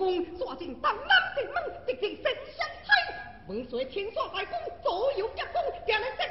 公抓进东南地门，直至神相梯，文水天刷大功，左右夹攻，让人直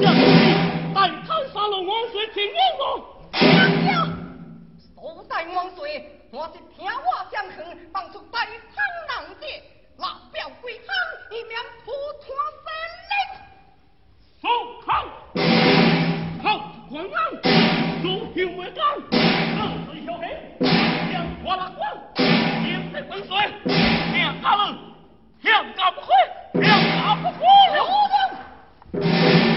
将士，带他杀了王水秦王王。我是听我相劝，放出大表归乡，水小黑，将花拉光，将在温水，两家人，两家不亏，两家不负了。令。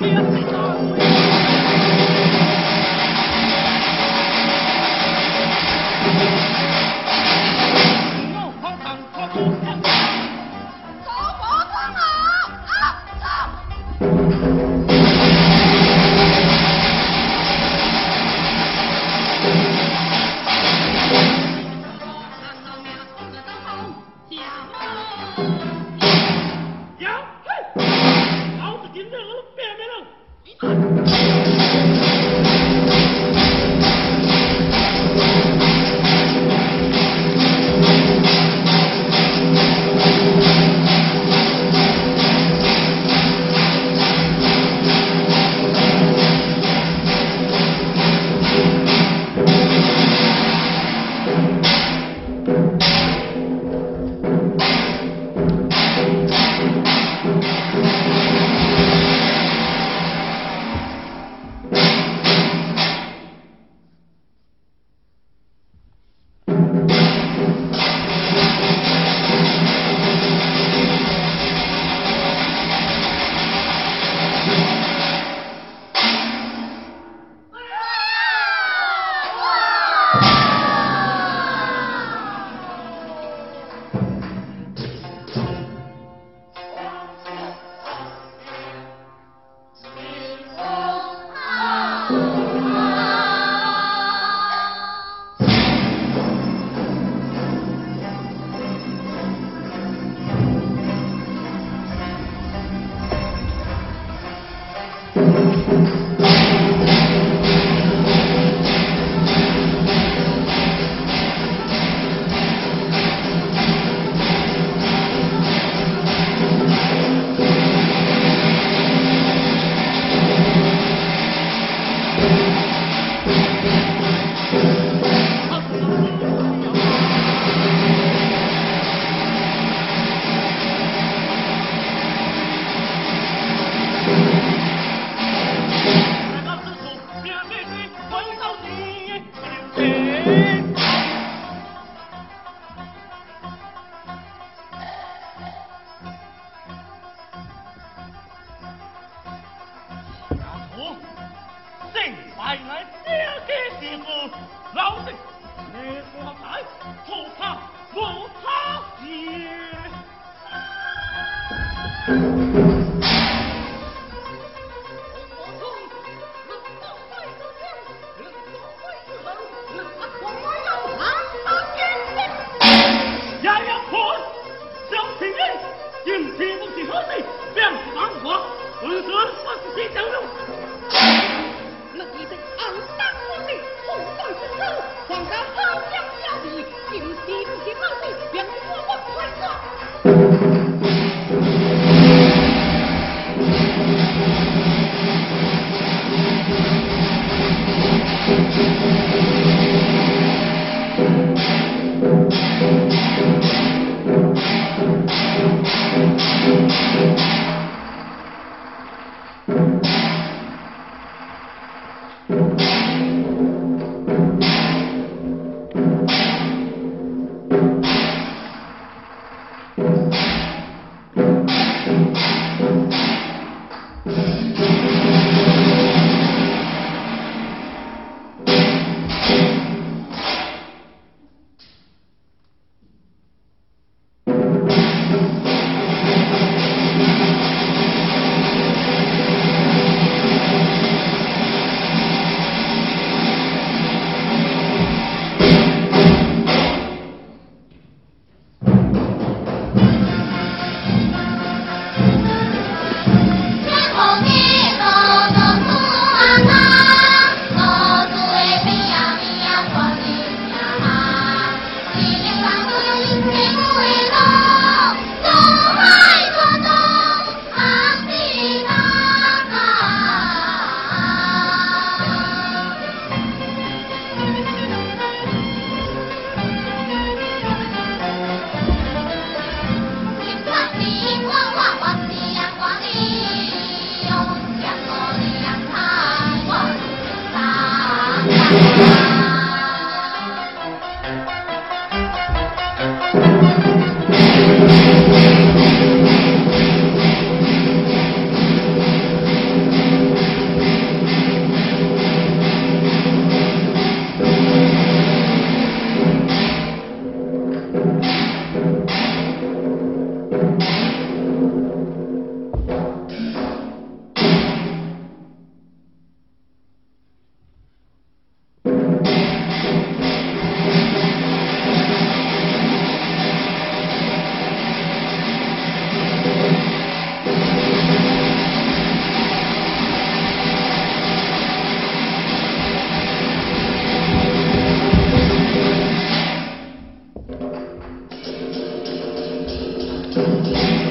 이노래 는. Música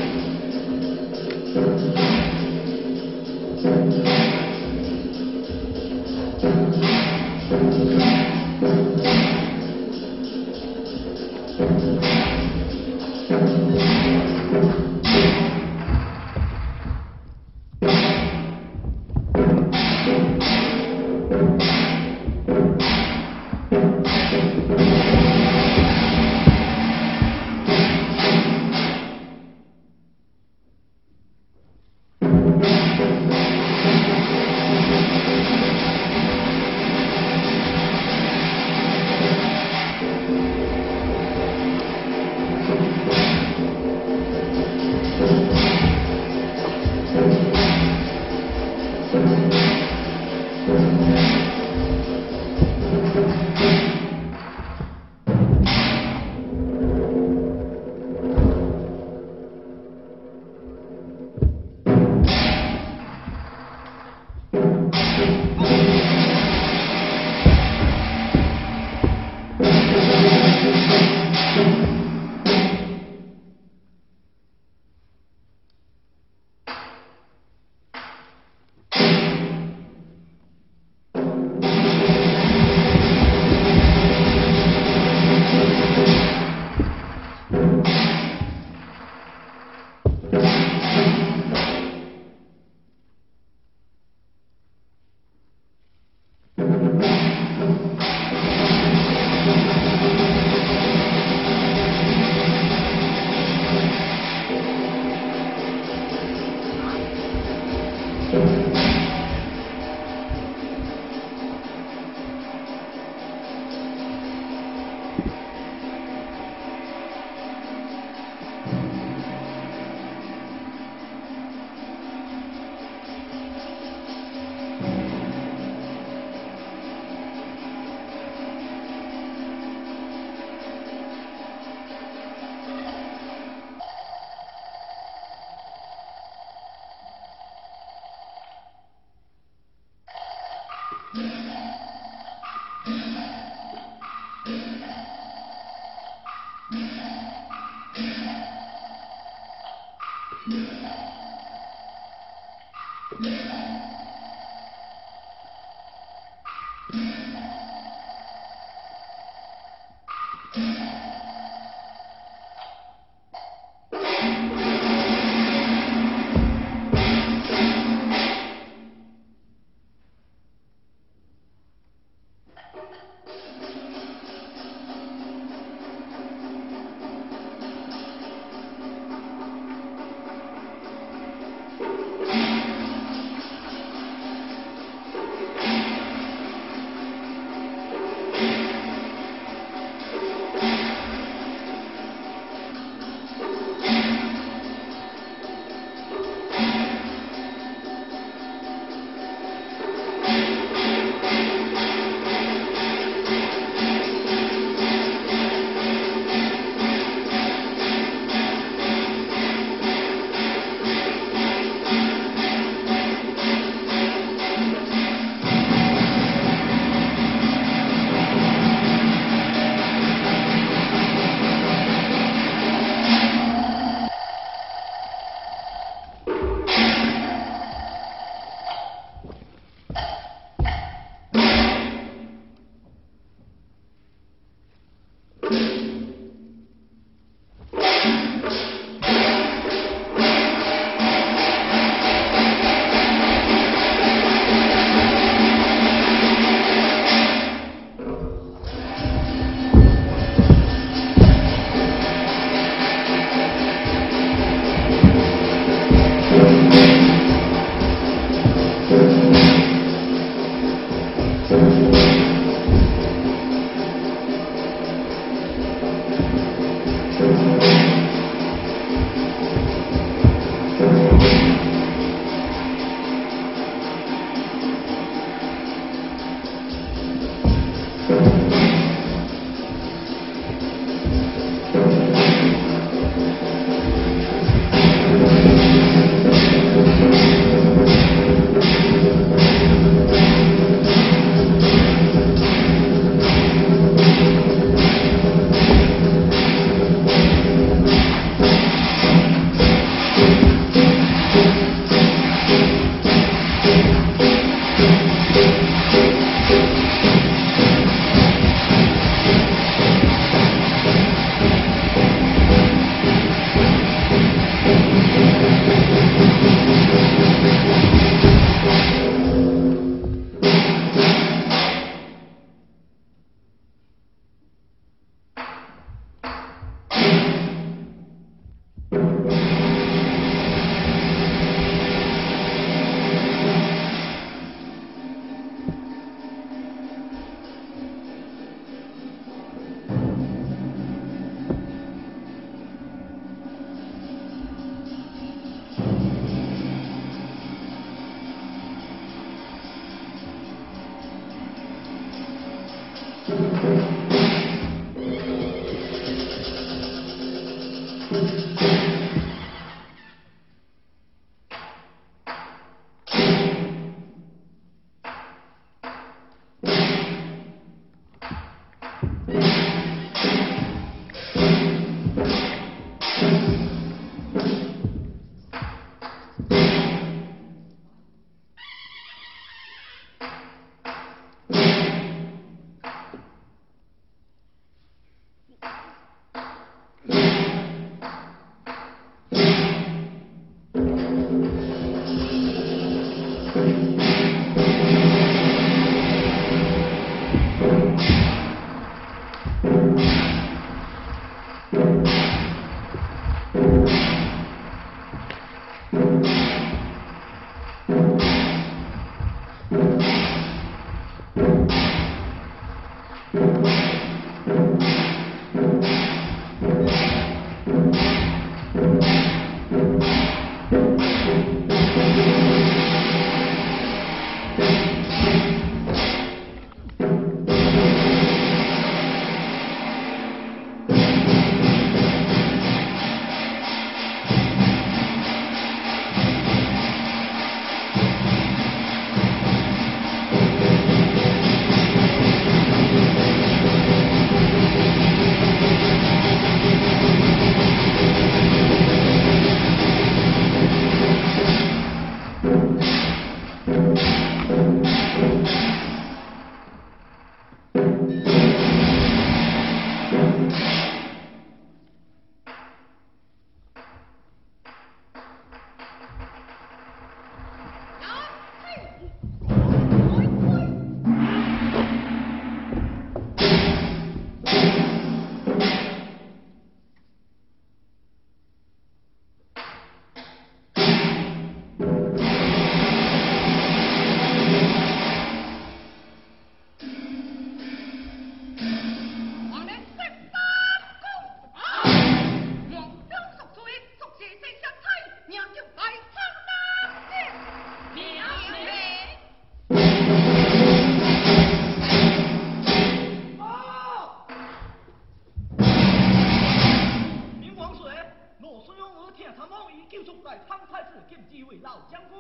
老将军。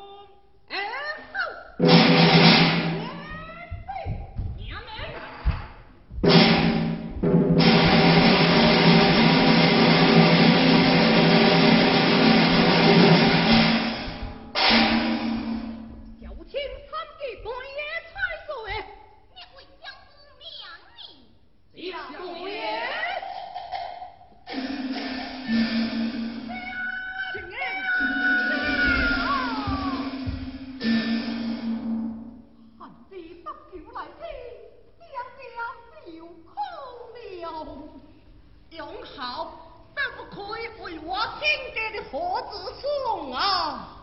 永好，怎不可以为我亲爹的盒子送啊？